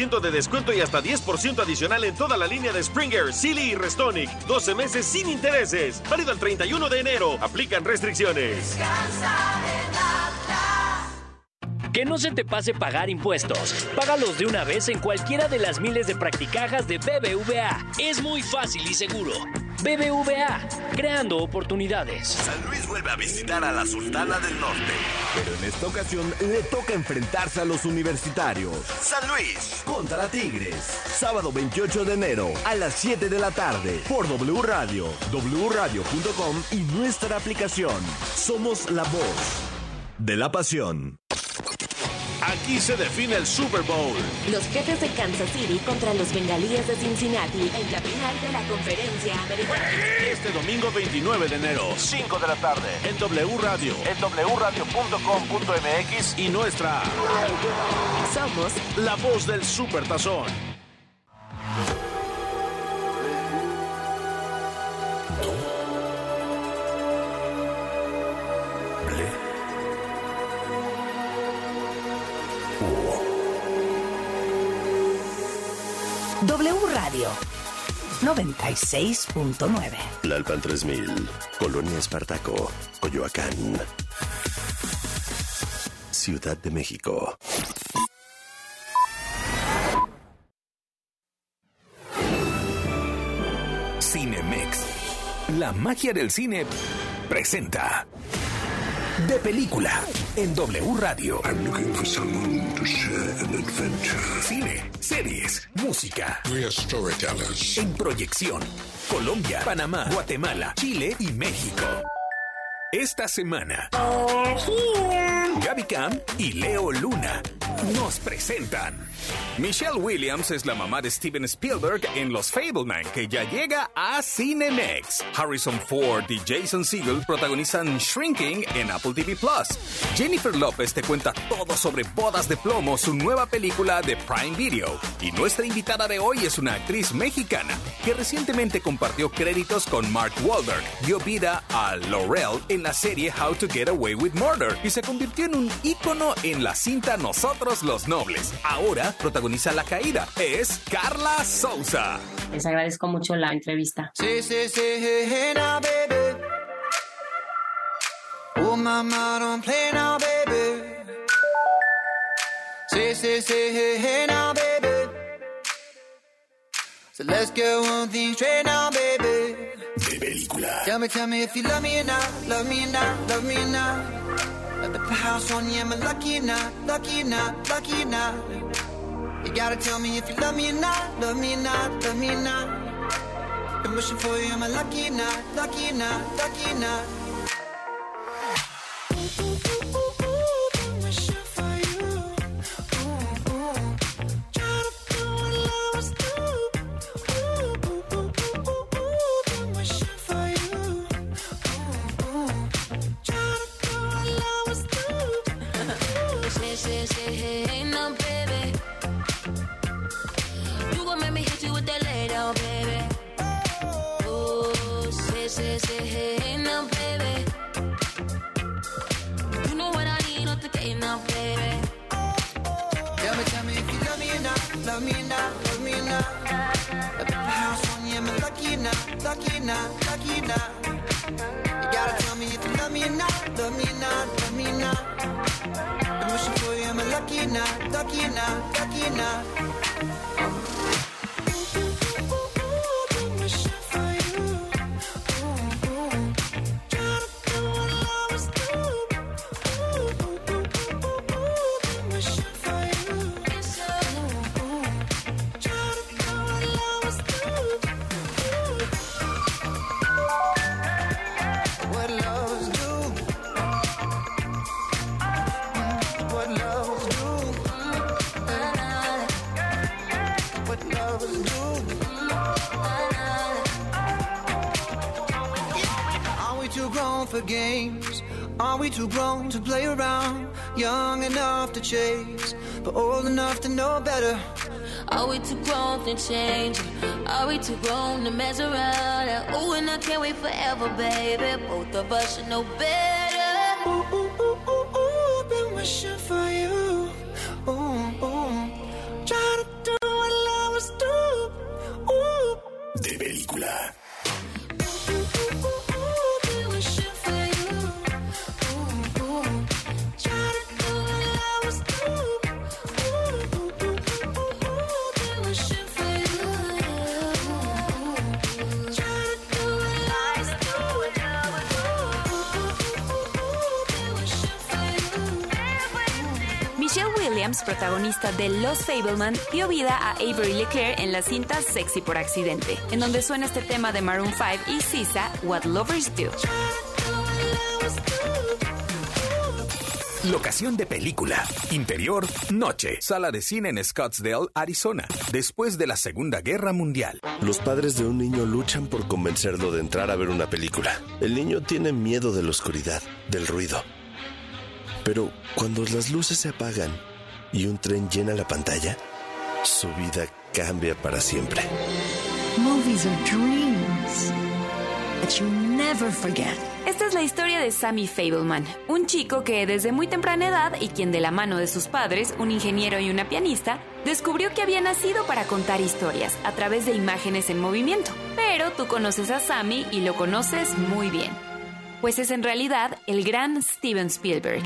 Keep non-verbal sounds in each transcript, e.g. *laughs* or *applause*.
20% de descuento y hasta 10% adicional en toda la línea de Springer, Silly y Restonic. 12 meses sin intereses. Válido el 31 de enero. Aplican restricciones. Que no se te pase pagar impuestos. Págalos de una vez en cualquiera de las miles de practicajas de BBVA. Es muy fácil y seguro. BBVA, creando oportunidades. San Luis vuelve a visitar a la Sultana del Norte. Pero en esta ocasión le toca enfrentarse a los universitarios. San Luis contra Tigres. Sábado 28 de enero a las 7 de la tarde por W Radio, wradio.com y nuestra aplicación. Somos la voz de la pasión. Aquí se define el Super Bowl. Los jefes de Kansas City contra los bengalíes de Cincinnati en la final de la conferencia americana. Este domingo 29 de enero, 5 de la tarde, en W Radio, en wradio.com.mx y nuestra Somos la voz del Super Tazón. Radio 96.9. Lalpan 3000, Colonia Espartaco, Coyoacán. Ciudad de México. Cinemex. La magia del cine presenta. De película en W Radio. I'm looking for someone to share an adventure. Cine, series, música. We are storytellers. En proyección. Colombia, Panamá, Guatemala, Chile y México. Esta semana. Gaby Cam y Leo Luna nos presentan. Michelle Williams es la mamá de Steven Spielberg en Los Fableman, que ya llega a Cinemex. Harrison Ford y Jason Segel protagonizan Shrinking en Apple TV Plus. Jennifer López te cuenta todo sobre Bodas de Plomo, su nueva película de Prime Video. Y nuestra invitada de hoy es una actriz mexicana que recientemente compartió créditos con Mark Wahlberg. Dio vida a Laurel en la serie How to Get Away with Murder y se convirtió en un ícono en la cinta Nosotros los Nobles. Ahora protagoniza La Caída. Es Carla Souza. Les agradezco mucho la entrevista. Sí, sí, sí, hey, hey, now, baby. Oh, mama, don't play now, baby. Sí, sí, sí, hey, hey, now, baby. So let's get one thing straight now, baby. Película. Tell me, tell me if you love me or not, love me or not, love me or not. Let the house on you, am I lucky or not, lucky or not, lucky or not? You gotta tell me if you love me or not, love me or not, love me or not. Been wishing for you, am I lucky or not, lucky or not, lucky or not? Lucky or not, lucky or not, lucky or for games? Are we too grown to play around? Young enough to chase, but old enough to know better. Are we too grown to change? Are we too grown to mess around? Oh, and I can't wait forever, baby. Both of us should know better. Protagonista de Los Fableman, dio vida a Avery Leclerc en la cinta Sexy por accidente, en donde suena este tema de Maroon 5 y Sisa, What Lovers Do. Locación de película. Interior, noche. Sala de cine en Scottsdale, Arizona. Después de la Segunda Guerra Mundial. Los padres de un niño luchan por convencerlo de entrar a ver una película. El niño tiene miedo de la oscuridad, del ruido. Pero cuando las luces se apagan y un tren llena la pantalla, su vida cambia para siempre. Movies are dreams that you never forget. Esta es la historia de Sammy Fableman, un chico que desde muy temprana edad y quien de la mano de sus padres, un ingeniero y una pianista, descubrió que había nacido para contar historias a través de imágenes en movimiento. Pero tú conoces a Sammy y lo conoces muy bien, pues es en realidad el gran Steven Spielberg.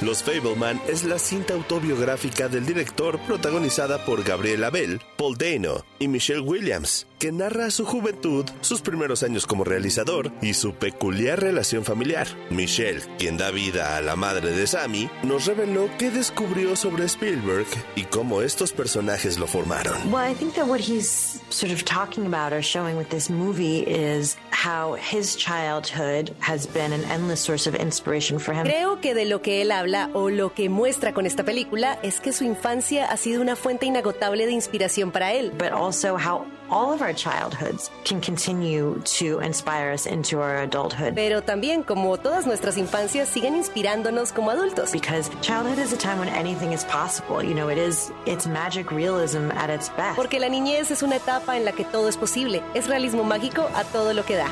Los Fableman es la cinta autobiográfica del director protagonizada por Gabriel Abel, Paul Dano y Michelle Williams, que narra su juventud, sus primeros años como realizador y su peculiar relación familiar. Michelle, quien da vida a la madre de Sammy, nos reveló qué descubrió sobre Spielberg y cómo estos personajes lo formaron. Well, I think that what he's sort of talking about or showing with this movie is how his childhood has been an endless source of inspiration for him. Creo que de lo que él habla o lo que muestra con esta película es que su infancia ha sido una fuente inagotable de inspiración para él. But also how all of our childhoods can continue to inspire us into our adulthood. Pero también como todas nuestras infancias siguen inspirándonos como adultos. Because childhood is a time when anything is possible. You know, it is it's magic realism at its best. Porque la niñez es una etapa en la que todo es posible. Es realismo mágico a todo lo que da.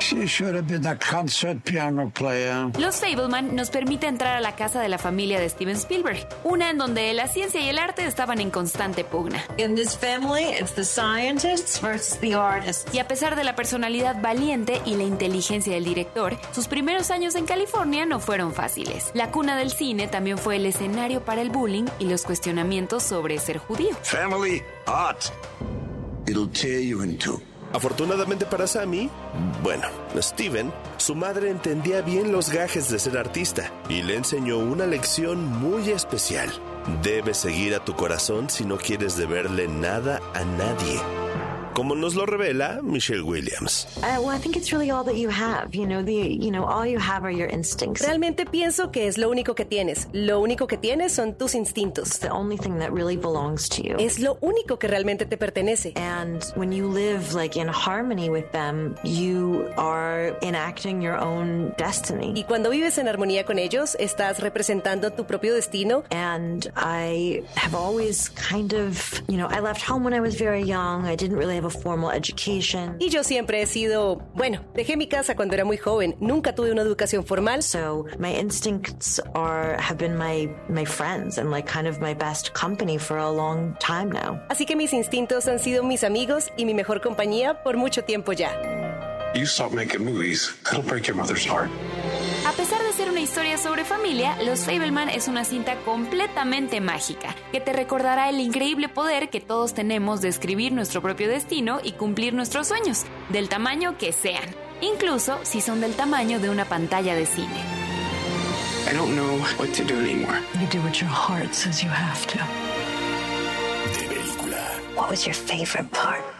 She should have been a concert piano player. Los Fableman nos permite entrar a la casa de la familia de Steven Spielberg, una en donde la ciencia y el arte estaban en constante pugna. In this family, it's the scientists versus the artists. Y a pesar de la personalidad valiente y la inteligencia del director, sus primeros años en California no fueron fáciles. La cuna del cine también fue el escenario para el bullying y los cuestionamientos sobre ser judío. Family art. It'll tear you in two. Afortunadamente para Sammy, bueno, Steven, su madre entendía bien los gajes de ser artista y le enseñó una lección muy especial. Debes seguir a tu corazón si no quieres deberle nada a nadie. Como nos lo revela Michelle Williams. Well, I think it's really all that you have. You know, the you know, all you have are your instincts. Realmente pienso que es lo único que tienes. Lo único que tienes son tus instintos. the only thing that really belongs to you. Es lo único que realmente te pertenece. And when you live like in harmony with them, you are enacting your own destiny. Y cuando vives en armonía con ellos, estás representando tu propio destino. And I have always kind of, you know, I left home when I was very young. I didn't really have a formal education. Y yo siempre he sido, bueno, dejé mi casa cuando era muy joven. Nunca tuve una educación formal. So my instincts are have been my my friends and like kind of my best company for a long time now. Así que mis instintos han sido mis amigos y mi mejor compañía por mucho tiempo ya. You stop making movies, it'll break your mother's heart. A pesar una historia sobre familia, Los Fableman es una cinta completamente mágica, que te recordará el increíble poder que todos tenemos de escribir nuestro propio destino y cumplir nuestros sueños, del tamaño que sean, incluso si son del tamaño de una pantalla de cine. I don't know what to do anymore. You do what your heart says you have to. De película. What was your favorite part?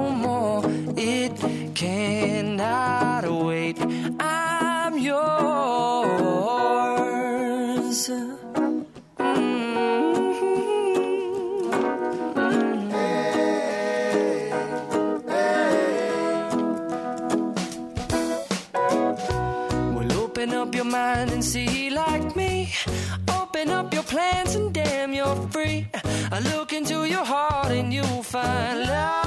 cannot wait. I'm yours. Well, open up your mind and see like me. free. I look into your heart and you'll find love, love, love, and love.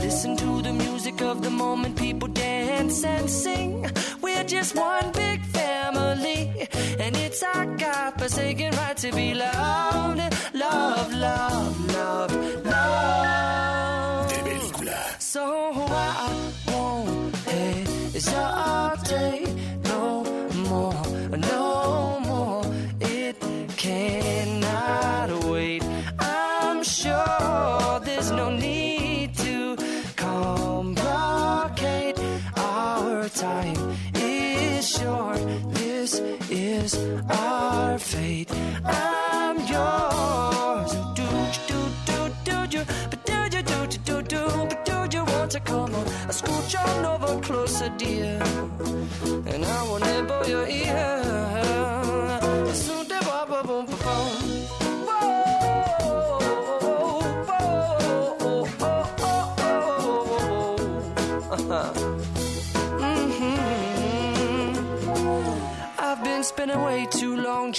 Listen to the music of the moment, people dance and sing. We're just one big family, and it's our God forsaken right to be loved. Love, love, love, love. De película. So I won't hesitate time is short. This is our fate. I'm yours. Do do do do do, do do do do do, do you want to come on? I scooch on over closer, dear, and I will nibble your ear.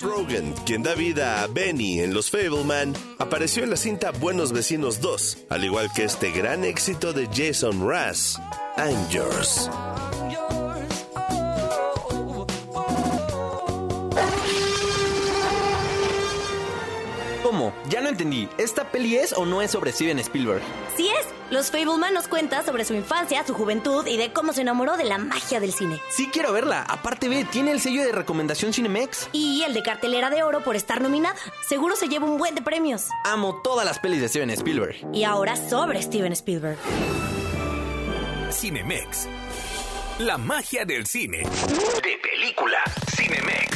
Seth Rogen, quien da vida a Benny en Los Fableman, apareció en la cinta Buenos Vecinos 2, al igual que este gran éxito de Jason Russ, I'm Yours. ¿Cómo? Ya no entendí. ¿Esta peli es o no es sobre Steven Spielberg? Sí es. Los Fableman nos cuenta sobre su infancia, su juventud y de cómo se enamoró de la magia del cine. Sí quiero verla. Aparte ve, tiene el sello de recomendación Cinemex. Y el de cartelera de oro por estar nominada. Seguro se lleva un buen de premios. Amo todas las pelis de Steven Spielberg. Y ahora sobre Steven Spielberg. Cinemex. La magia del cine. De película. Cinemex.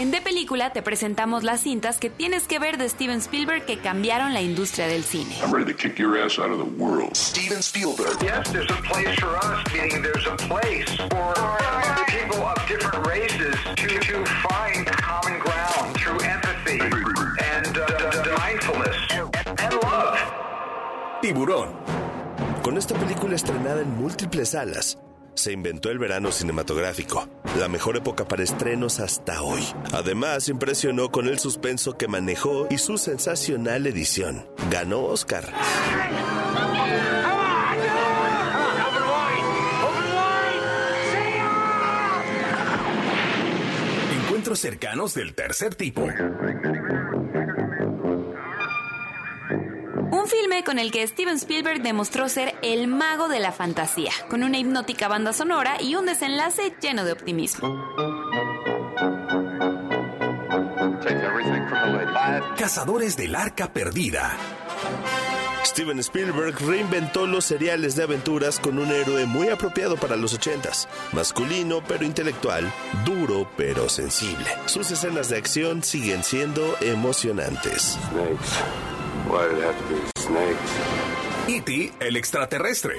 En De Película te presentamos las cintas que tienes que ver de Steven Spielberg que cambiaron la industria del cine. I'm ready to kick your ass out of the world. Steven Spielberg. Yes, there's a place for us, meaning there's a place for people of different races to, to find common ground through empathy and uh, mindfulness and love. Tiburón. Con esta película estrenada en múltiples salas, se inventó el verano cinematográfico, la mejor época para estrenos hasta hoy. Además, impresionó con el suspenso que manejó y su sensacional edición. Ganó Oscar. Encuentros cercanos del tercer tipo. Un filme con el que Steven Spielberg demostró ser el mago de la fantasía, con una hipnótica banda sonora y un desenlace lleno de optimismo. Cazadores del Arca Perdida. Steven Spielberg reinventó los seriales de aventuras con un héroe muy apropiado para los ochentas. Masculino pero intelectual, duro pero sensible. Sus escenas de acción siguen siendo emocionantes. E.T. el extraterrestre.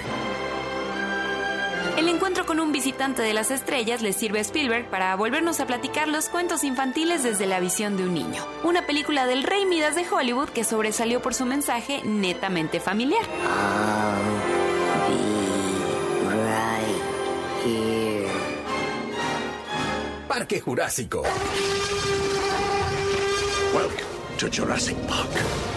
El encuentro con un visitante de las estrellas le sirve a Spielberg para volvernos a platicar los cuentos infantiles desde la visión de un niño. Una película del Rey Midas de Hollywood que sobresalió por su mensaje netamente familiar. Parque Jurásico. Welcome to Jurassic Park.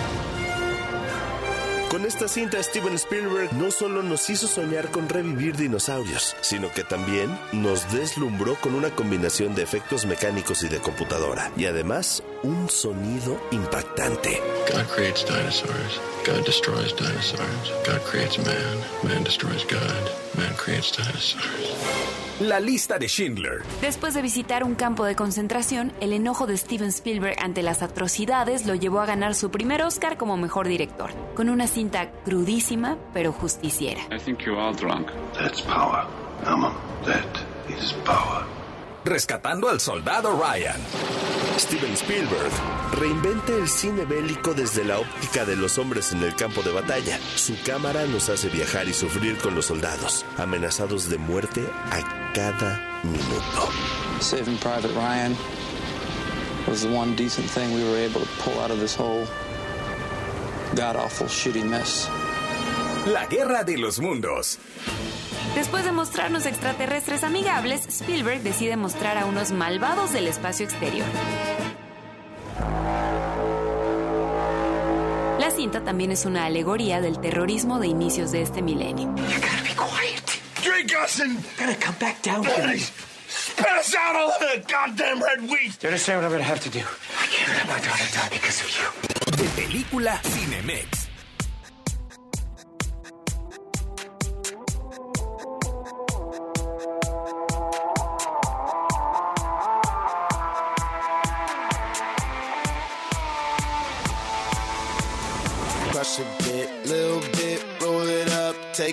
Con esta cinta Steven Spielberg no solo nos hizo soñar con revivir dinosaurios, sino que también nos deslumbró con una combinación de efectos mecánicos y de computadora. Y además, un sonido impactante. God creates dinosaurs. God destroys dinosaurs. God creates man. Man destroys God. Man creates dinosaurs. La lista de Schindler. Después de visitar un campo de concentración, el enojo de Steven Spielberg ante las atrocidades lo llevó a ganar su primer Oscar como mejor director, con una cinta crudísima pero justiciera. I think you're all drunk. That's power. Emma, that is power. Rescatando al soldado Ryan. Steven Spielberg reinventa el cine bélico desde la óptica de los hombres en el campo de batalla. Su cámara nos hace viajar y sufrir con los soldados, amenazados de muerte a cada minuto. Saving Private Ryan was the one decent thing we were able to pull out of this whole god awful shitty mess. La guerra de los mundos. Después de mostrarnos extraterrestres amigables, Spielberg decide mostrar a unos malvados del espacio exterior. La cinta también es una alegoría del terrorismo de inicios de este milenio. Drink us and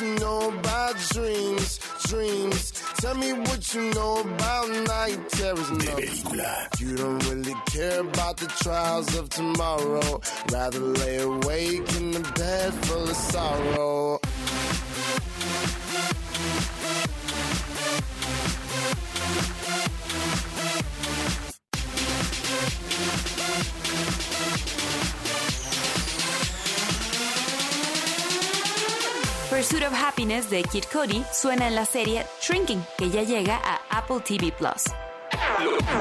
you know about dreams, dreams. Tell me what you know about night terrors. No, you don't really care about the trials of tomorrow. Rather lay awake in the bed full of sorrow. Pursuit of Happiness de Kid Cody suena en la serie Shrinking, que ya llega a Apple TV Plus.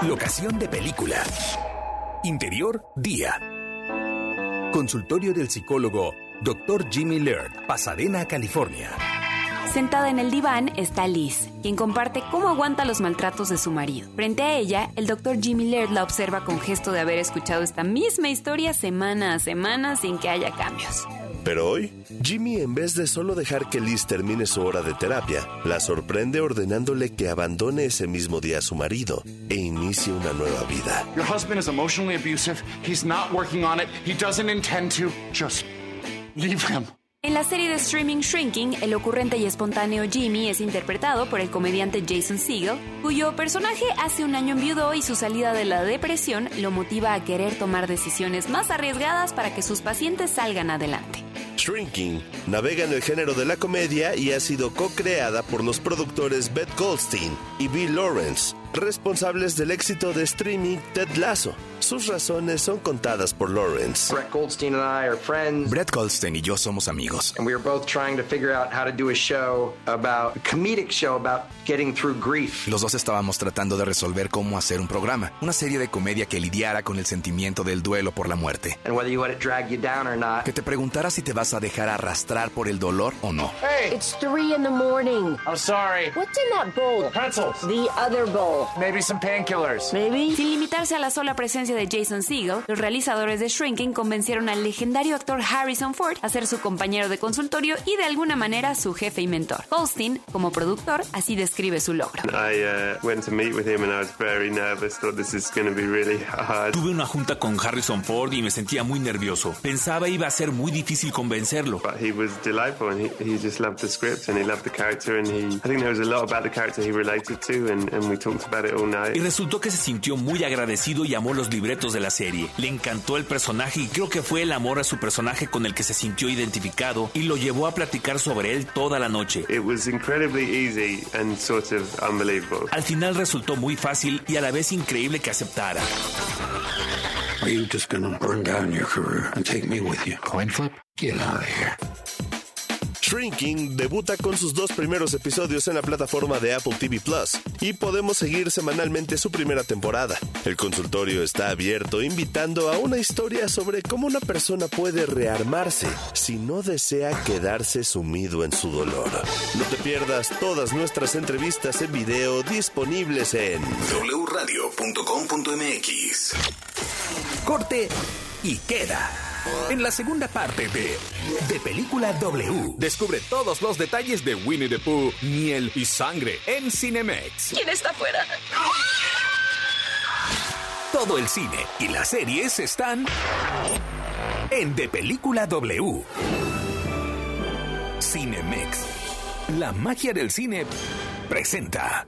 Locación de película. Interior, día. Consultorio del psicólogo Dr. Jimmy Laird, Pasadena, California. Sentada en el diván está Liz, quien comparte cómo aguanta los maltratos de su marido. Frente a ella, el doctor Jimmy Laird la observa con gesto de haber escuchado esta misma historia semana a semana sin que haya cambios. Pero hoy, Jimmy, en vez de solo dejar que Liz termine su hora de terapia, la sorprende ordenándole que abandone ese mismo día a su marido e inicie una nueva vida. Your husband is emotionally abusive. He's not working on it. He doesn't intend to. Just leave him. En la serie de streaming Shrinking, el ocurrente y espontáneo Jimmy es interpretado por el comediante Jason Segel, cuyo personaje hace un año enviudó y su salida de la depresión lo motiva a querer tomar decisiones más arriesgadas para que sus pacientes salgan adelante. Shrinking navega en el género de la comedia y ha sido co-creada por los productores Beth Goldstein y Bill Lawrence, responsables del éxito de streaming Ted Lasso. Sus razones son contadas por Lawrence. Brett Goldstein and I are friends. Brett Goldstein y yo somos amigos. And we were both trying to figure out how to do a show about, a comedic show about getting through grief. Los dos estábamos tratando de resolver cómo hacer un programa, una serie de comedia que lidiara con el sentimiento del duelo por la muerte. And whether you let it drag you down or not. Que te preguntara si te vas a dejar arrastrar por el dolor o no. Hey! It's three in the morning. I'm sorry. What's in that bowl? Pretzels. The other bowl. Maybe some painkillers. Maybe. Sin limitarse a la sola presencia de Jason Segel, los realizadores de Shrinking convencieron al legendario actor Harrison Ford a ser su compañero de consultorio y de alguna manera su jefe y mentor. Goldstein, como productor, así describe su logro. I went to meet with him and I was very nervous. Thought this is going to be really hard. Tuve una junta con Harrison Ford y me sentía muy nervioso. Pensaba iba a ser muy difícil convencerlo. Night. Y resultó que se sintió muy agradecido y amó los libretos de la serie. Le encantó el personaje y creo que fue el amor a su personaje con el que se sintió identificado y lo llevó a platicar sobre él toda la noche. It was incredibly easy and sort of unbelievable. Al final resultó muy fácil y a la vez increíble que aceptara. Are you just gonna burn down your career and take me with you? Coin flip? Get out of here. Shrinking debuta con sus dos primeros episodios en la plataforma de Apple TV Plus y podemos seguir semanalmente su primera temporada. El consultorio está abierto invitando a una historia sobre cómo una persona puede rearmarse si no desea quedarse sumido en su dolor. No te pierdas todas nuestras entrevistas en video disponibles en wradio.com.mx. Corte y queda. En la segunda parte de De Película W, descubre todos los detalles de Winnie the Pooh, miel y sangre en Cinemex. ¿Quién está afuera? Todo el cine y las series están en De Película W. Cinemex. La magia del cine presenta.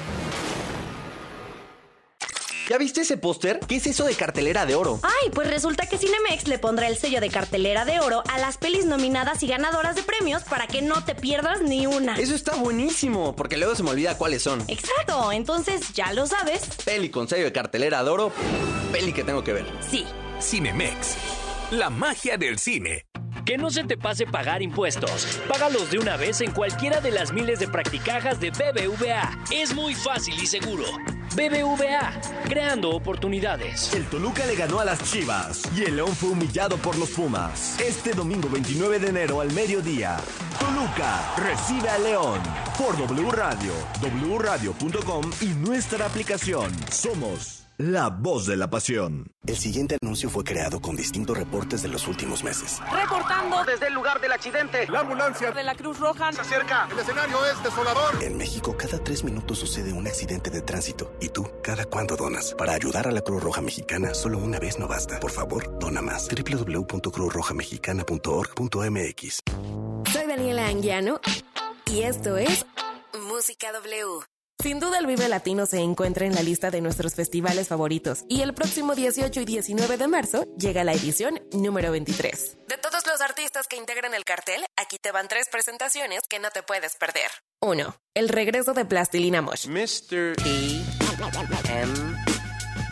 ¿Ya viste ese póster? ¿Qué es eso de cartelera de oro? Ay, pues resulta que Cinemex le pondrá el sello de cartelera de oro a las pelis nominadas y ganadoras de premios para que no te pierdas ni una. Eso está buenísimo, porque luego se me olvida cuáles son. Exacto, entonces ya lo sabes. Peli con sello de cartelera de oro, peli que tengo que ver. Sí. Cinemex. La magia del cine. Que no se te pase pagar impuestos. Págalos de una vez en cualquiera de las miles de practicajas de BBVA. Es muy fácil y seguro. BBVA, creando oportunidades. El Toluca le ganó a las Chivas y el León fue humillado por los Pumas. Este domingo 29 de enero al mediodía, Toluca recibe a León por W Radio, wradio.com y nuestra aplicación. Somos la voz de la pasión. El siguiente anuncio fue creado con distintos reportes de los últimos meses. Reportando desde el lugar del accidente. La ambulancia de la Cruz Roja se acerca. El escenario es desolador. En México, cada tres minutos sucede un accidente de tránsito. ¿Y tú, cada cuándo donas? Para ayudar a la Cruz Roja Mexicana, solo una vez no basta. Por favor, dona más. www.cruzrojamexicana.org.mx Soy Daniela Anguiano y esto es Música W. Sin duda el Vive Latino se encuentra en la lista de nuestros festivales favoritos y el próximo 18 y 19 de marzo llega la edición número 23. De todo todos los artistas que integran el cartel, aquí te van tres presentaciones que no te puedes perder. 1. El regreso de Plastilina Mosh. Mr. P. M.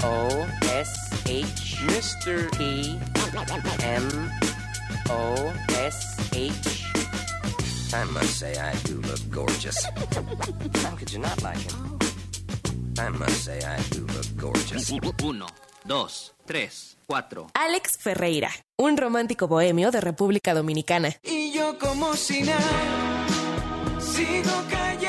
O. S. H. Mr. P. M. O. S. H. I must say I do look gorgeous. How could you not like him? I must say I do look gorgeous. Uno, dos, tres, cuatro. Alex Ferreira, un romántico bohemio de República Dominicana. Y yo como si nada, sigo cayendo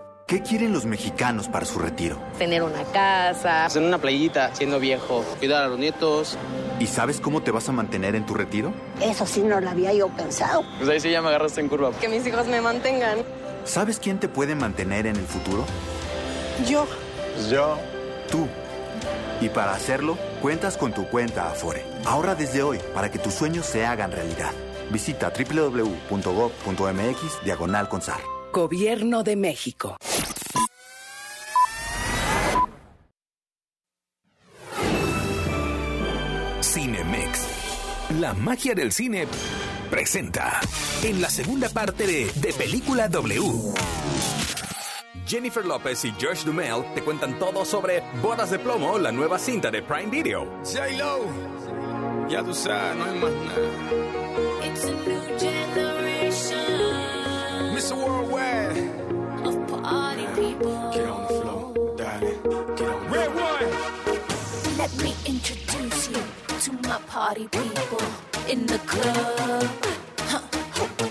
¿Qué quieren los mexicanos para su retiro? Tener una casa. En una playita, siendo viejo, cuidar a los nietos. ¿Y sabes cómo te vas a mantener en tu retiro? Eso sí no lo había yo pensado. Pues ahí sí ya me agarraste en curva. Que mis hijos me mantengan. ¿Sabes quién te puede mantener en el futuro? Yo. Pues yo. Tú. Y para hacerlo, cuentas con tu cuenta Afore. Ahorra desde hoy para que tus sueños se hagan realidad. Visita www.gov.mx diagonal consar. Gobierno de México. Cinemex. La magia del cine presenta en la segunda parte de De Película W. Jennifer López y Josh Dumel te cuentan todo sobre Bodas de Plomo, la nueva cinta de Prime Video. J-Lo, ya tú sabes, no hay más nada. It's a new generation Mr. Worldwide. of party people. Get on the floor, darling. Get on the Red one. Let me introduce you to my party people in the club. I'm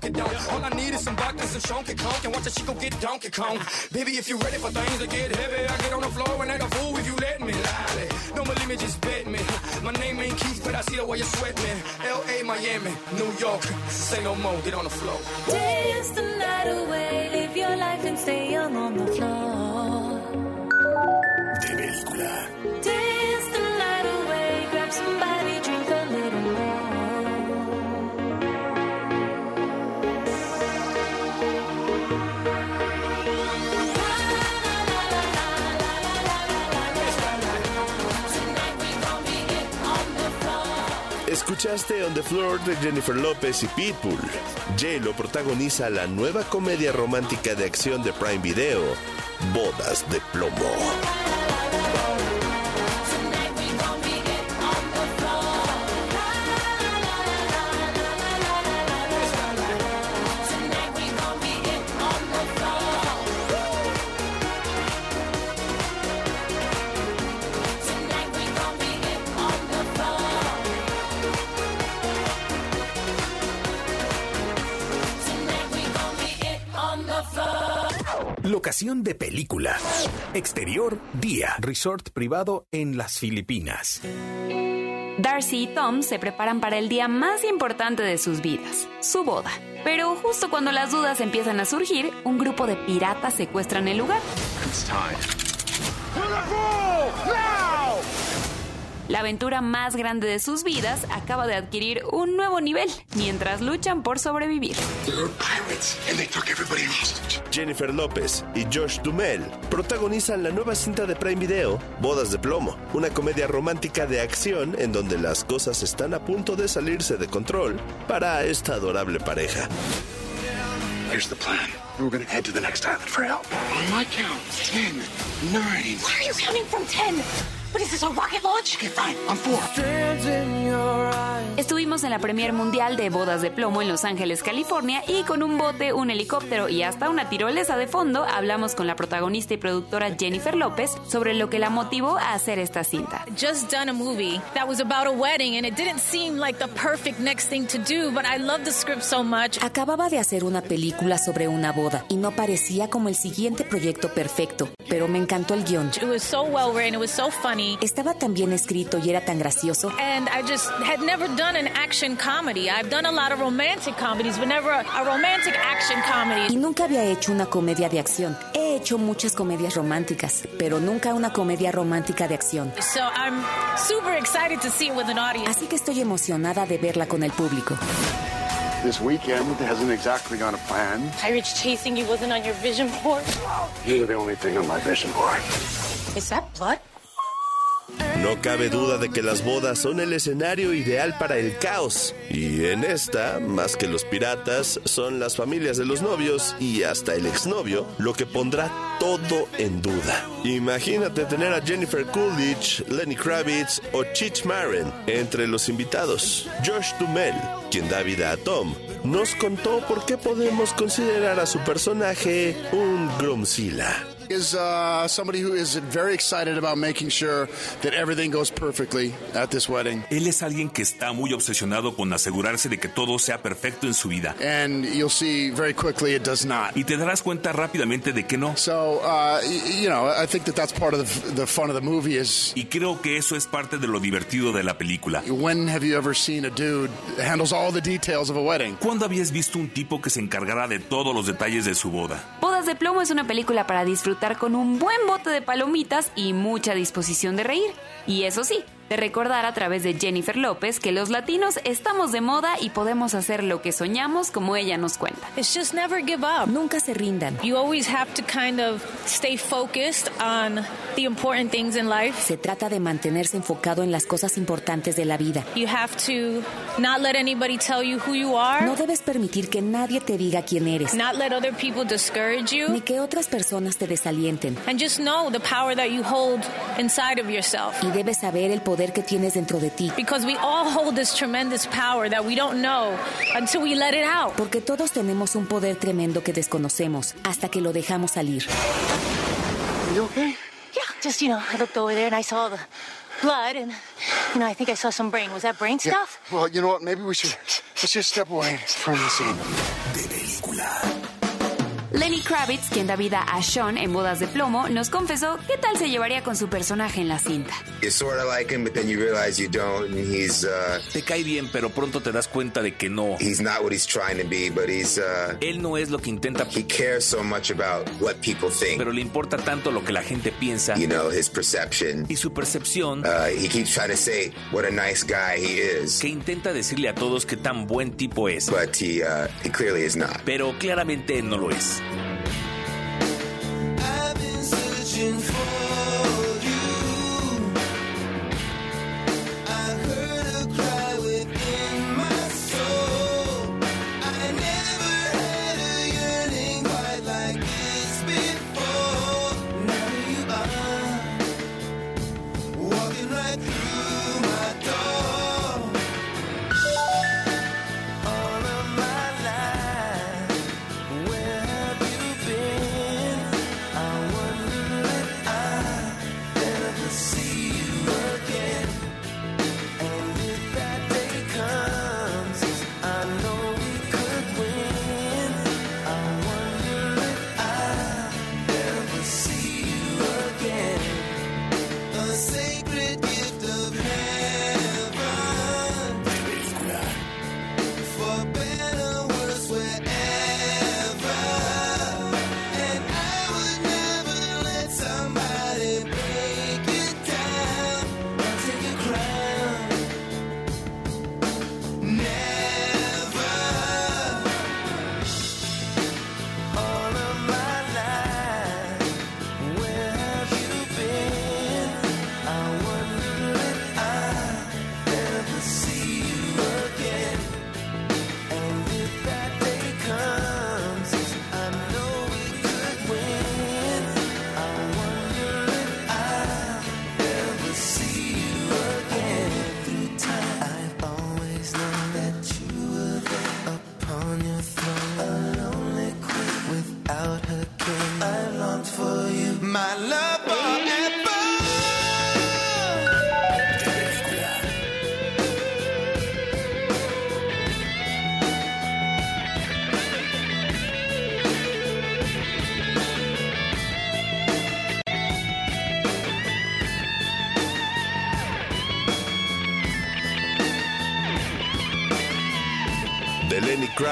donkey donk. All I need is some vodka, some Shonky Conk, and watch a chico get Donkey Kong. Baby, if you're ready for things to get heavy, I get on the floor and act a fool if you let me. Lolly. Don't believe me, just bet me. My name ain't Keith, but I see the way you sweat me. L.A., Miami, New York. Say no more, get on the floor. Dance the night away, live your life and stay young on the floor. De película. Escuchaste On the Floor de Jennifer López y Pitbull. J-Lo protagoniza la nueva comedia romántica de acción de Prime Video, Bodas de Plomo. Locación de película. Exterior, día. Resort privado en las Filipinas. Darcy y Tom se preparan para el día más importante de sus vidas, su boda. Pero justo cuando las dudas empiezan a surgir, un grupo de piratas secuestran el lugar. La aventura más grande de sus vidas acaba de adquirir un nuevo nivel mientras luchan por sobrevivir. Jennifer López y Josh Dumel protagonizan la nueva cinta de Prime Video, Bodas de Plomo, una comedia romántica de acción en donde las cosas están a punto de salirse de control para esta adorable pareja. Here's the plan. We're gonna head to the next island for help. On my count, ten, nine. Why are you counting from 10? What is this, a rocket launch? Okay, fine. I'm four. Estuvimos en la premier mundial de bodas de plomo en Los Ángeles, California, y con un bote, un helicóptero y hasta una tirolesa de fondo hablamos con la protagonista y productora Jennifer López sobre lo que la motivó a hacer esta cinta. just done a movie that was about a wedding and it didn't seem like the perfect next thing to do, but I love the script so much. Acababa de hacer una película sobre una boda y no parecía como el siguiente proyecto perfecto, pero me encantó el guion. It was so well written, it was so funny. Estaba tan bien escrito y era tan gracioso. And I just had never done an action comedy. I've done a lot of romantic comedies, but never a, a romantic action comedy. Y nunca había hecho una comedia de acción. He hecho muchas comedias románticas, pero nunca una comedia romántica de acción. So I'm super excited to see it with an audience. Así que estoy emocionada de verla con el público. This weekend hasn't exactly gone to plan. Pirates chasing you wasn't on your vision board. You're the only thing on my vision board. Is that blood? No cabe duda de que las bodas son el escenario ideal para el caos. Y en esta, más que los piratas, son las familias de los novios y hasta el exnovio lo que pondrá todo en duda. Imagínate tener a Jennifer Coolidge, Lenny Kravitz o Chich Marin entre los invitados. Josh Dumel, quien da vida a Tom, nos contó por qué podemos considerar a su personaje un Gromzilla. Is uh, somebody who is very excited about making sure that everything goes perfectly at this wedding. Él es alguien que está muy obsesionado con asegurarse de que todo sea perfecto en su vida. And you'll see very quickly it does not. Y te darás cuenta rápidamente de que no. So, uh, y- you know, I think that that's part of the, the fun of the movie is Y creo que eso es parte de lo divertido de la película. when have you ever seen a dude that handles all the details of a wedding? ¿Cuándo habías visto un tipo que se encargara de todos los detalles de su boda? De Plomo es una película para disfrutar con un buen bote de palomitas y mucha disposición de reír. Y eso sí, de recordar a través de Jennifer López que los latinos estamos de moda y podemos hacer lo que soñamos como ella nos cuenta. It's just never give up. Nunca se rindan. You always have to kind of stay focused on the important things in life. Se trata de mantenerse enfocado en las cosas importantes de la vida. You have to not let anybody tell you who you are, No debes permitir que nadie te diga quién eres, not let other people discourage you, ni que otras personas te desalienten. and just know the power that you hold inside of yourself. Y debes saber el poder que tienes dentro de ti. Because we all hold this tremendous power that we don't know until we let it out. Porque todos tenemos un poder tremendo que desconocemos hasta que lo dejamos salir. Yeah, blood and, you know, I think I saw some brain. Was that brain Yeah. stuff? Well, you know what? Maybe we should *laughs* let's just step away from the scene. Lenny Kravitz, quien da vida a Sean en Bodas de Plomo, nos confesó qué tal se llevaría con su personaje en la cinta. You sort of like him, but then you realize you don't, and he's uh, Te cae bien, pero pronto te das cuenta de que no. he's not what he's trying to be, but he's uh, Él no es lo que intenta, he cares so much about what people think. pero le importa tanto lo que la gente piensa You know, his perception. y su percepción Uh, he keeps trying to say what a nice guy he is, que intenta decirle a todos qué tan buen tipo es, but he uh, he clearly is not. pero claramente no lo es.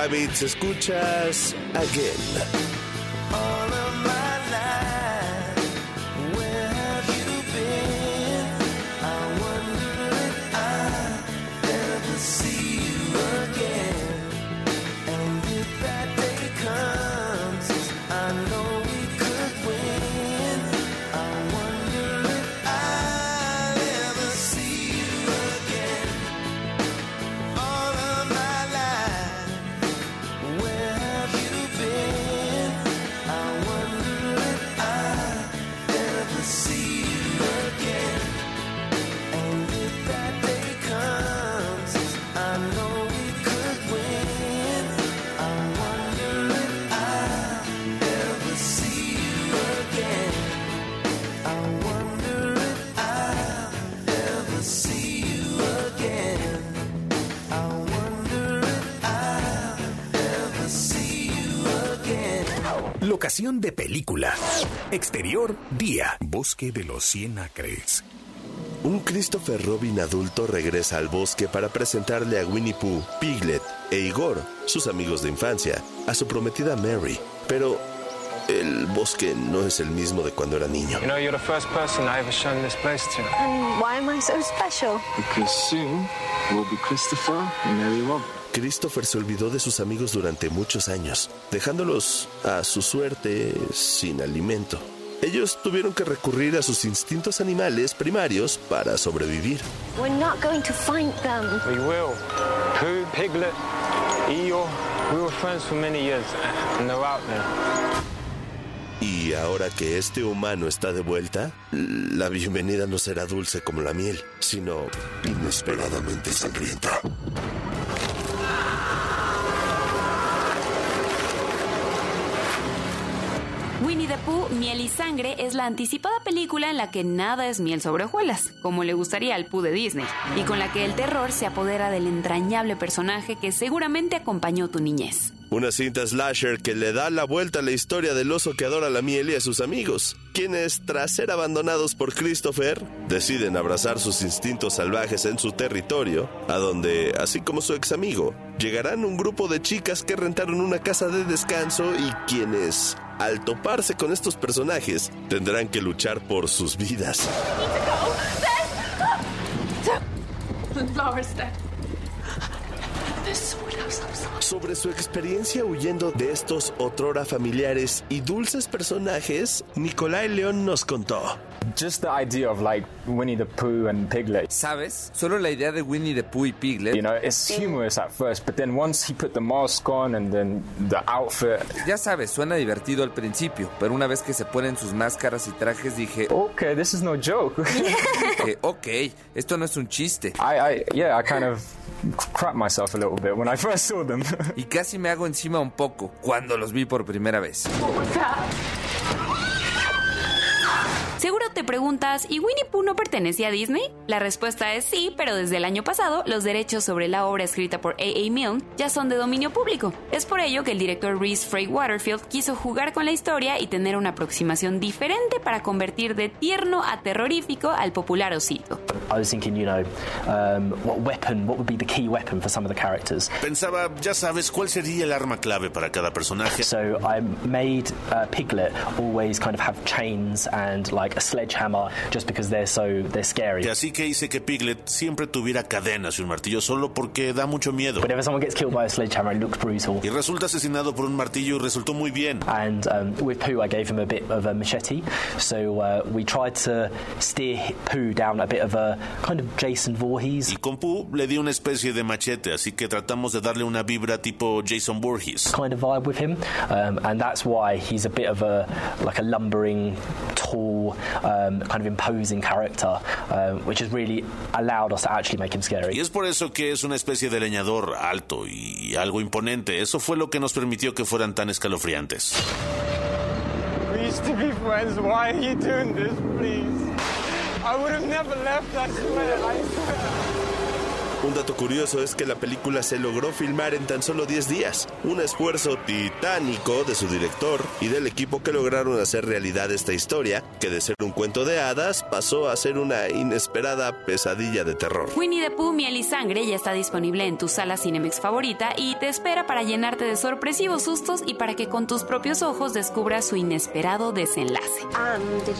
Kravitz escuchas Again. De película. Exterior, día. Bosque de los Cien Acres. Un Christopher Robin adulto regresa al bosque para presentarle a Winnie Pooh, Piglet e Igor, sus amigos de infancia, a su prometida Mary. Pero el bosque no es el mismo de cuando era niño. You know, you're the first person I ever shown this place to. And why am I so special? Because soon will be Christopher and Mary Robin. Christopher se olvidó de sus amigos durante muchos años, dejándolos a su suerte sin alimento. Ellos tuvieron que recurrir a sus instintos animales primarios para sobrevivir. We're not going to find them. We will. Pooh, Piglet, Eeyore, we were friends for many years, and they're out there. Y ahora que este humano está de vuelta, la bienvenida no será dulce como la miel, sino inesperadamente sangrienta. The Pooh, Miel y Sangre es la anticipada película en la que nada es miel sobre hojuelas, como le gustaría al Pooh de Disney, y con la que el terror se apodera del entrañable personaje que seguramente acompañó tu niñez. Una cinta slasher que le da la vuelta a la historia del oso que adora la miel y a sus amigos, quienes, tras ser abandonados por Christopher, deciden abrazar sus instintos salvajes en su territorio, a donde, así como su ex amigo, llegarán un grupo de chicas que rentaron una casa de descanso y quienes, al toparse con estos personajes, tendrán que luchar por sus vidas. *gasps* Sobre su experiencia huyendo de estos otrora familiares y dulces personajes, Nicolai León nos contó. Just the idea of like Winnie the Pooh and Piglet. ¿Sabes? Solo la idea de Winnie the Pooh y Piglet. You know, it's humorous at first, but then once he put the mask on and then the outfit. Ya sabes, suena divertido al principio, pero una vez que se ponen sus máscaras y trajes dije, Okay, this is no joke. *laughs* *laughs* que, ok, esto no es un chiste. I, I, yeah, I kind of crap myself a little bit when I first saw them. Y casi me hago encima un poco cuando los vi por primera vez. Seguro te preguntas, ¿y Winnie Pooh no pertenece a Disney? La respuesta es sí, pero desde el año pasado los derechos sobre la obra escrita por A.A. Milne ya son de dominio público. Es por ello que el director Reese Frey Waterfield quiso jugar con la historia y tener una aproximación diferente para convertir de tierno a terrorífico al popular osito. I was thinking, you know, um, what weapon, what would be the key weapon for some of the characters. Pensaba, ya sabes, cuál sería el arma clave para cada personaje. So I made uh, Piglet always kind of have chains and like a sledgehammer just because they're so they're scary. Y así que hice que Piglet siempre tuviera cadenas y un martillo solo porque da mucho miedo. Whenever someone gets killed by a sledgehammer, it looks brutal. Y resulta asesinado por un martillo y resultó muy bien. And um, with Pooh, I gave him a bit of a machete. So uh, we tried to steer Pooh down a bit of a kind of Jason Voorhees. Y con Pooh le di una especie de machete, así que tratamos de darle una vibra tipo Jason Voorhees. kind of vibe with him, um, and that's why he's a bit of a like a lumbering, tall, um, kind of imposing character, um, which has really allowed us to actually make him scary. Y es por eso que es una especie de leñador alto y algo imponente. Eso fue lo que nos permitió que fueran tan escalofriantes. We used to be friends. Why are you doing this, please? I would have never left, I swear, I swear. Un dato curioso es que la película se logró filmar en tan solo 10 días, un esfuerzo titánico de su director y del equipo que lograron hacer realidad esta historia, que de ser un cuento de hadas pasó a ser una inesperada pesadilla de terror. Winnie the Pooh, Miel y Sangre ya está disponible en tu sala Cinemex favorita y te espera para llenarte de sorpresivos sustos y para que con tus propios ojos descubras su inesperado desenlace. And did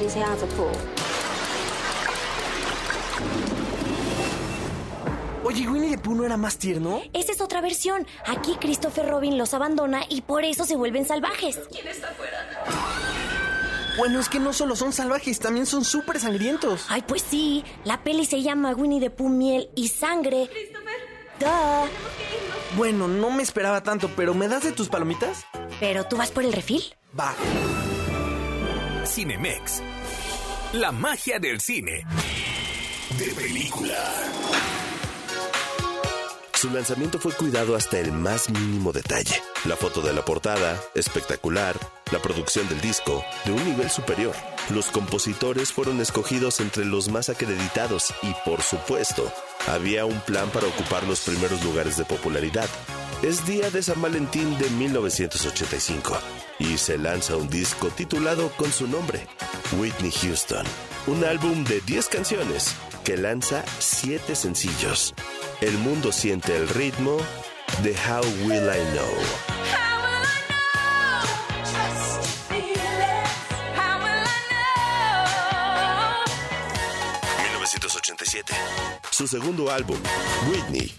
No era más tierno. Esa es otra versión. Aquí Christopher Robin los abandona y por eso se vuelven salvajes. ¿Quién está afuera? Bueno, es que no solo son salvajes, también son súper sangrientos. Ay, pues sí. La peli se llama Winnie the Pooh, Miel y Sangre. Duh. Bueno, no me esperaba tanto, pero ¿me das de tus palomitas? ¿Pero tú vas por el refil? Va. Cinemex. La magia del cine. De película. Su lanzamiento fue cuidado hasta el más mínimo detalle. La foto de la portada, espectacular, la producción del disco, de un nivel superior. Los compositores fueron escogidos entre los más acreditados y, por supuesto, había un plan para ocupar los primeros lugares de popularidad. Es día de San Valentín de 1985 y se lanza un disco titulado con su nombre, Whitney Houston, un álbum de 10 canciones que lanza 7 sencillos. El mundo siente el ritmo de How Will I Know. 1987. Su segundo álbum, Whitney,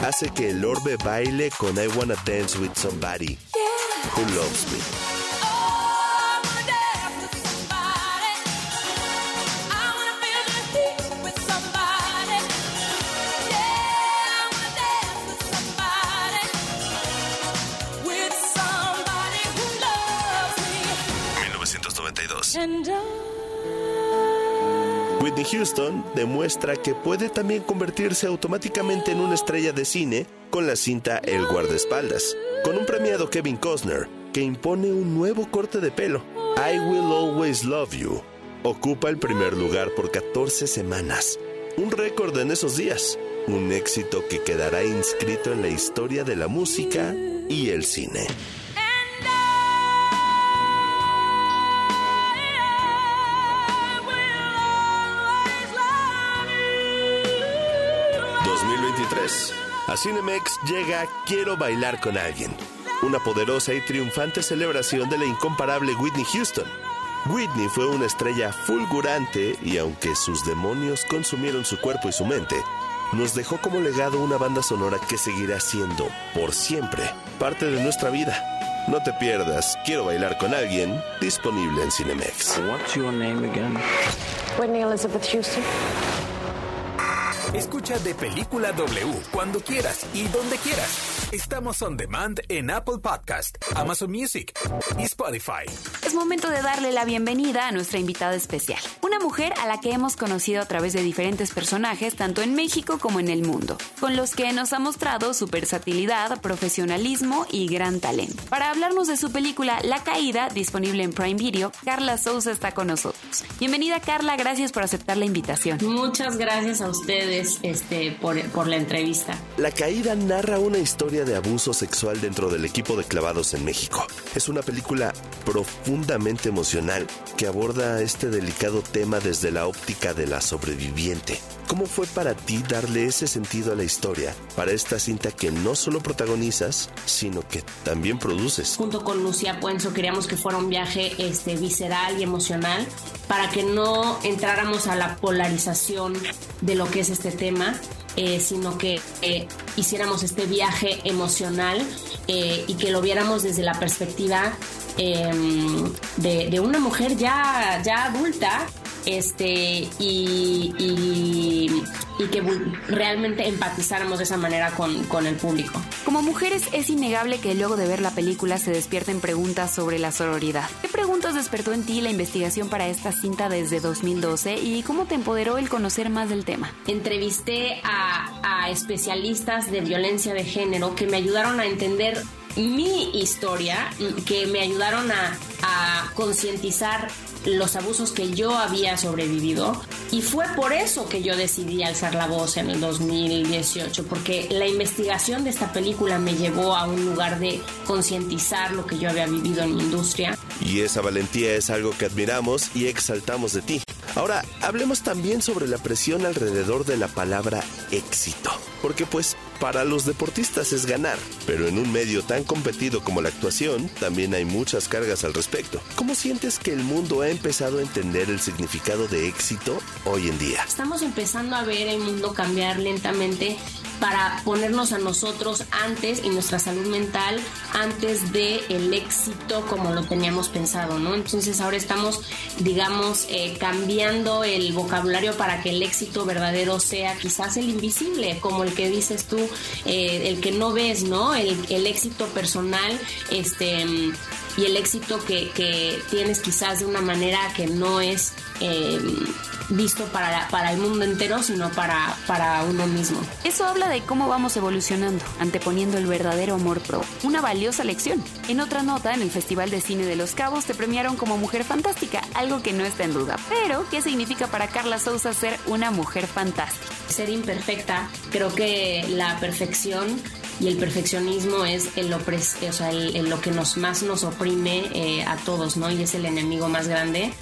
hace que el orbe baile con I Wanna Dance with Somebody Who Loves Me. Whitney Houston demuestra que puede también convertirse automáticamente en una estrella de cine con la cinta El guardaespaldas, con un premiado Kevin Costner que impone un nuevo corte de pelo. I Will Always Love You ocupa el primer lugar por 14 semanas, un récord en esos días, un éxito que quedará inscrito en la historia de la música y el cine. 2023. A Cinemex llega Quiero bailar con alguien, una poderosa y triunfante celebración de la incomparable Whitney Houston. Whitney fue una estrella fulgurante y aunque sus demonios consumieron su cuerpo y su mente, nos dejó como legado una banda sonora que seguirá siendo, por siempre, parte de nuestra vida. No te pierdas Quiero bailar con alguien, disponible en Cinemex. What's your name again? Whitney Elizabeth Houston. Escucha de Película W cuando quieras y donde quieras. Estamos on demand en Apple Podcast, Amazon Music y Spotify. Es momento de darle la bienvenida a nuestra invitada especial, una mujer a la que hemos conocido a través de diferentes personajes tanto en México como en el mundo, con los que nos ha mostrado su versatilidad, profesionalismo y gran talento. Para hablarnos de su película La Caída, disponible en Prime Video, Carla Souza está con nosotros. Bienvenida Carla, gracias por aceptar la invitación. Muchas gracias a ustedes este, por, por la entrevista. La caída narra una historia de abuso sexual dentro del equipo de clavados en México. Es una película profundamente emocional que aborda este delicado tema desde la óptica de la sobreviviente. ¿Cómo fue para ti darle ese sentido a la historia para esta cinta que no solo protagonizas, sino que también produces? Junto con Lucía Puenzo queríamos que fuera un viaje este, visceral y emocional para que no entráramos a la polarización de lo que es este tema, eh, sino que eh, hiciéramos este viaje emocional eh, y que lo viéramos desde la perspectiva eh, de, de una mujer ya, ya adulta este y, y, y que realmente empatizáramos de esa manera con, con el público. Como mujeres es innegable que luego de ver la película se despierten preguntas sobre la sororidad. ¿Qué preguntas despertó en ti la investigación para esta cinta desde 2012 y cómo te empoderó el conocer más del tema? Entrevisté a, a especialistas de violencia de género que me ayudaron a entender mi historia, que me ayudaron a, a concientizar los abusos que yo había sobrevivido y fue por eso que yo decidí alzar la voz en el 2018 porque la investigación de esta película me llevó a un lugar de concientizar lo que yo había vivido en mi industria Y esa valentía es algo que admiramos y exaltamos de ti. Ahora, hablemos también sobre la presión alrededor de la palabra éxito. Porque pues para los deportistas es ganar, pero en un medio tan competido como la actuación también hay muchas cargas al respecto. ¿Cómo sientes que el mundo ha empezado a entender el significado de éxito hoy en día? Estamos empezando a ver el mundo cambiar lentamente para ponernos a nosotros antes y nuestra salud mental antes de el éxito como lo teníamos pensado, ¿no? Entonces ahora estamos, digamos, eh, cambiando el vocabulario para que el éxito verdadero sea quizás el invisible, como el que dices tú, eh, el que no ves, ¿no? El, éxito personal, este y el éxito que, que tienes quizás de una manera que no es eh, visto para, para el mundo entero, sino para, para uno mismo. Eso habla de cómo vamos evolucionando, anteponiendo el verdadero amor pro. Una valiosa lección. En otra nota, en el Festival de Cine de Los Cabos te premiaron como mujer fantástica, algo que no está en duda. Pero, ¿qué significa para Carla Souza ser una mujer fantástica? Ser imperfecta, creo que la perfección y el perfeccionismo es el, opres, o sea, el, lo que nos más nos oprime eh, a todos, ¿no? Y es el enemigo más grande.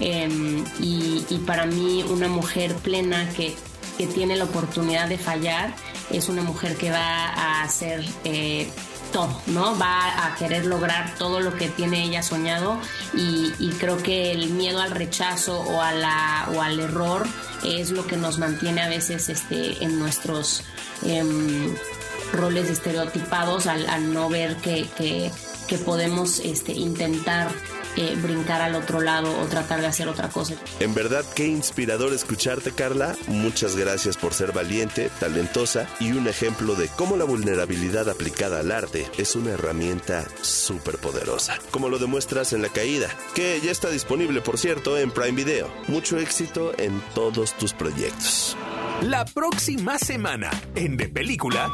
Em, y, para mí una mujer plena que, que, tiene la oportunidad de fallar es una mujer que va a hacer eh, todo, ¿no? Va a querer lograr todo lo que tiene ella soñado y, creo que el miedo al rechazo o, a la, o al error es lo que nos mantiene a veces este, en nuestros eh, roles estereotipados al, al no ver que, que, que podemos este, intentar eh, brincar al otro lado o tratar de hacer otra cosa. En verdad, qué inspirador escucharte, Carla. Muchas gracias por ser valiente, talentosa y un ejemplo de cómo la vulnerabilidad aplicada al arte es una herramienta súper poderosa, como lo demuestras en La Caída, que ya está disponible, por cierto, en Prime Video. Mucho éxito en todos tus proyectos. La próxima semana, en De Película.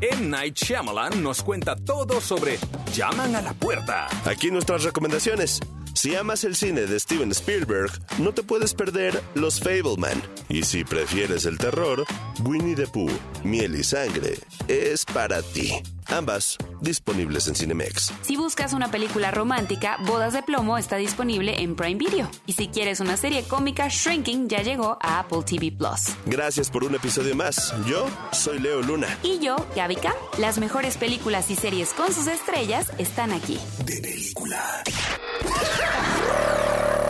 M. Night Shyamalan nos cuenta todo sobre Llaman a la puerta. Aquí nuestras recomendaciones. Si amas el cine de Steven Spielberg, no te puedes perder Los Fableman. Y si prefieres el terror, Winnie the Pooh, Miel y Sangre, es para ti. Ambas disponibles en Cinemex. Si buscas una película romántica, Bodas de Plomo está disponible en Prime Video. Y si quieres una serie cómica, Shrinking ya llegó a Apple TV Plus. Gracias por un episodio más. Yo soy Leo Luna. Y yo, Gabica. Las mejores películas y series con sus estrellas están aquí. De película.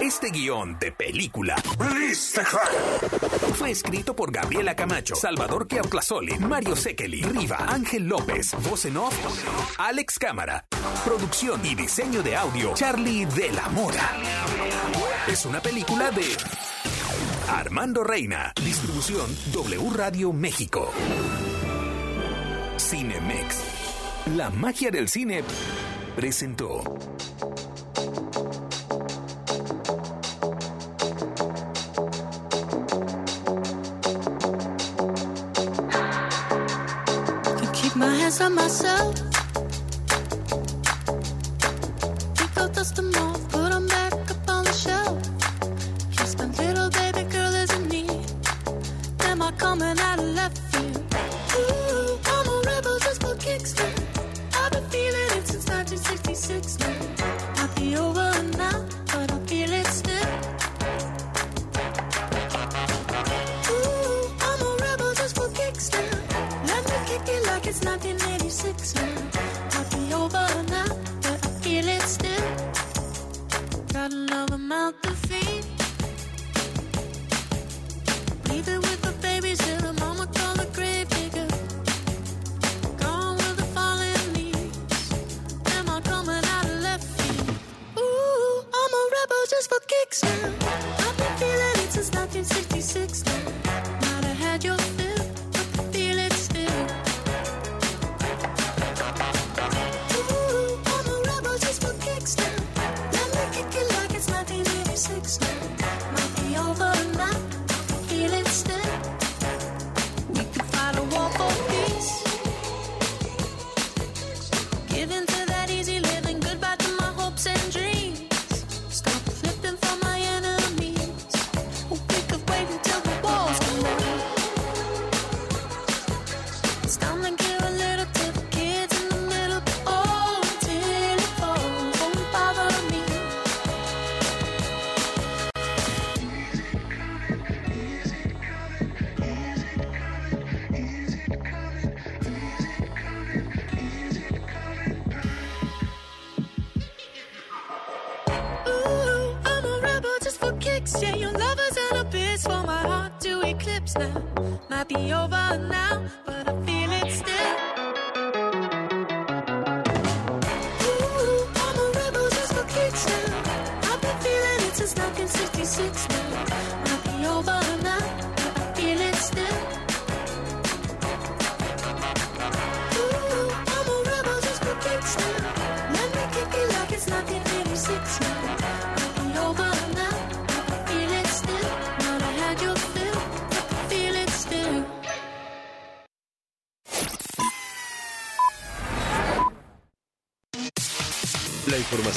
Este guion de película fue escrito por Gabriela Camacho, Salvador Keautlazoli, Mario Sekeli, Riva, Ángel López, voz en off, Alex Cámara, producción y diseño de audio, Charlie de la Mora. Es una película de Armando Reina, distribución W Radio México. Cinemex, la magia del cine, presentó. Hands on myself. Pick up dust them off, put them back up on the shelf. Just a little baby girl isn't need. Am I coming out of left field? Ooh, I'm a rebel just for kicks. I've been feeling it since 1966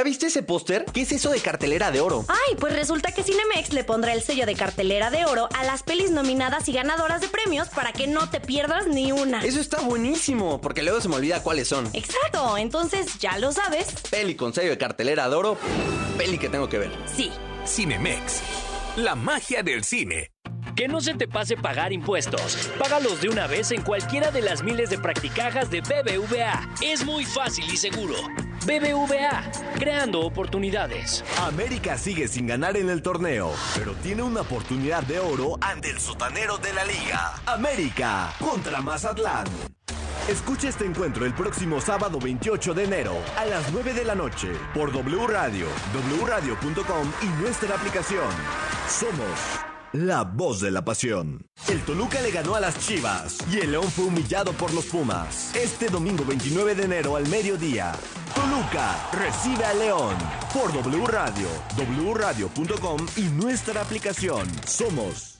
¿Ya viste ese póster? ¿Qué es eso de cartelera de oro? Ay, pues resulta que Cinemex le pondrá el sello de cartelera de oro a las pelis nominadas y ganadoras de premios para que no te pierdas ni una. Eso está buenísimo, porque luego se me olvida cuáles son. Exacto, entonces ya lo sabes. Peli con sello de cartelera de oro, peli que tengo que ver. Sí. Cinemex. La magia del cine. Que no se te pase pagar impuestos. Págalos de una vez en cualquiera de las miles de practicajas de BBVA. Es muy fácil y seguro. BBVA, creando oportunidades. América sigue sin ganar en el torneo, pero tiene una oportunidad de oro ante el sotanero de la liga. América contra Mazatlán. Escucha este encuentro el próximo sábado 28 de enero a las 9 de la noche por W Radio, wradio.com y nuestra aplicación. Somos la voz de la pasión. El Toluca le ganó a las Chivas y el León fue humillado por los Pumas. Este domingo 29 de enero al mediodía, Toluca recibe a León por W Radio, wradio.com y nuestra aplicación. Somos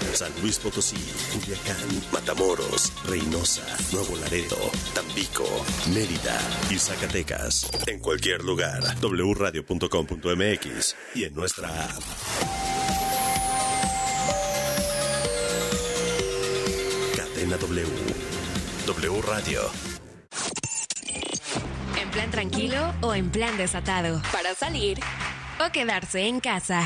San Luis Potosí, Culiacán, Matamoros, Reynosa, Nuevo Laredo, Tampico, Mérida y Zacatecas. En cualquier lugar, wradio.com.mx y en nuestra app. Cadena W. W Radio. En plan tranquilo o en plan desatado. Para salir o quedarse en casa.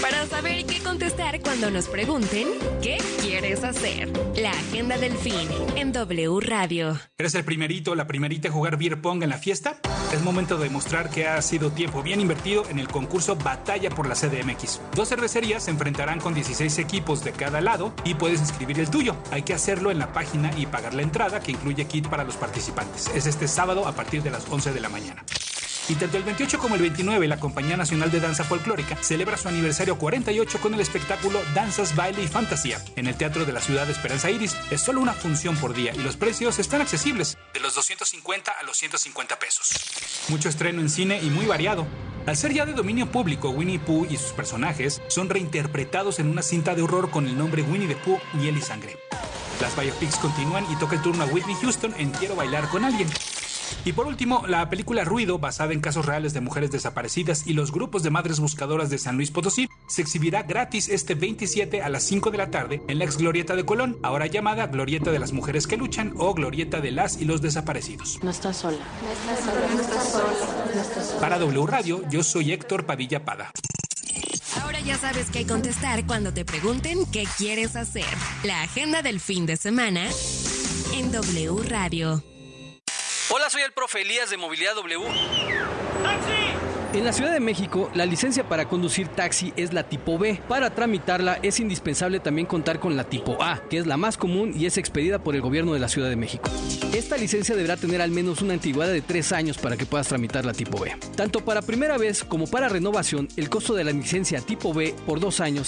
Para saber qué contestar cuando nos pregunten qué quieres hacer. La agenda del fin en W Radio. ¿Eres el primerito la primerita a jugar beer pong en la fiesta? Es momento de demostrar que ha sido tiempo bien invertido en el concurso Batalla por la CDMX. Dos cervecerías se enfrentarán con 16 equipos de cada lado y puedes inscribir el tuyo. Hay que hacerlo en la página y pagar la entrada que incluye kit para los participantes. Es este sábado a partir de las 11 de la mañana. Y tanto el 28 como el 29, la Compañía Nacional de Danza Folclórica celebra su aniversario 48 con el espectáculo Danzas, Baile y Fantasía en el Teatro de la Ciudad de Esperanza Iris. Es solo una función por día y los precios están accesibles, de los 250 a los 150 pesos. Mucho estreno en cine y muy variado. Al ser ya de dominio público, Winnie Pooh y sus personajes son reinterpretados en una cinta de horror con el nombre Winnie the Pooh, Miel y Sangre. Las biopics continúan y toca el turno a Whitney Houston en Quiero bailar con alguien. Y por último, la película Ruido, basada en casos reales de mujeres desaparecidas y los grupos de madres buscadoras de San Luis Potosí, se exhibirá gratis este 27 a las 5 de la tarde en la ex Glorieta de Colón, ahora llamada Glorieta de las Mujeres que Luchan o Glorieta de las y los Desaparecidos. No estás sola. No estás sola, no estás sola. No estás sola. Para W Radio, yo soy Héctor Padilla Pada. Ahora ya sabes qué contestar cuando te pregunten qué quieres hacer. La agenda del fin de semana en W Radio. Hola, soy el profe Elías de Movilidad W. En la Ciudad de México, la licencia para conducir taxi es la tipo B. Para tramitarla es indispensable también contar con la tipo A, que es la más común y es expedida por el gobierno de la Ciudad de México. Esta licencia deberá tener al menos una antigüedad de tres años para que puedas tramitar la tipo B. Tanto para primera vez como para renovación, el costo de la licencia tipo B por dos años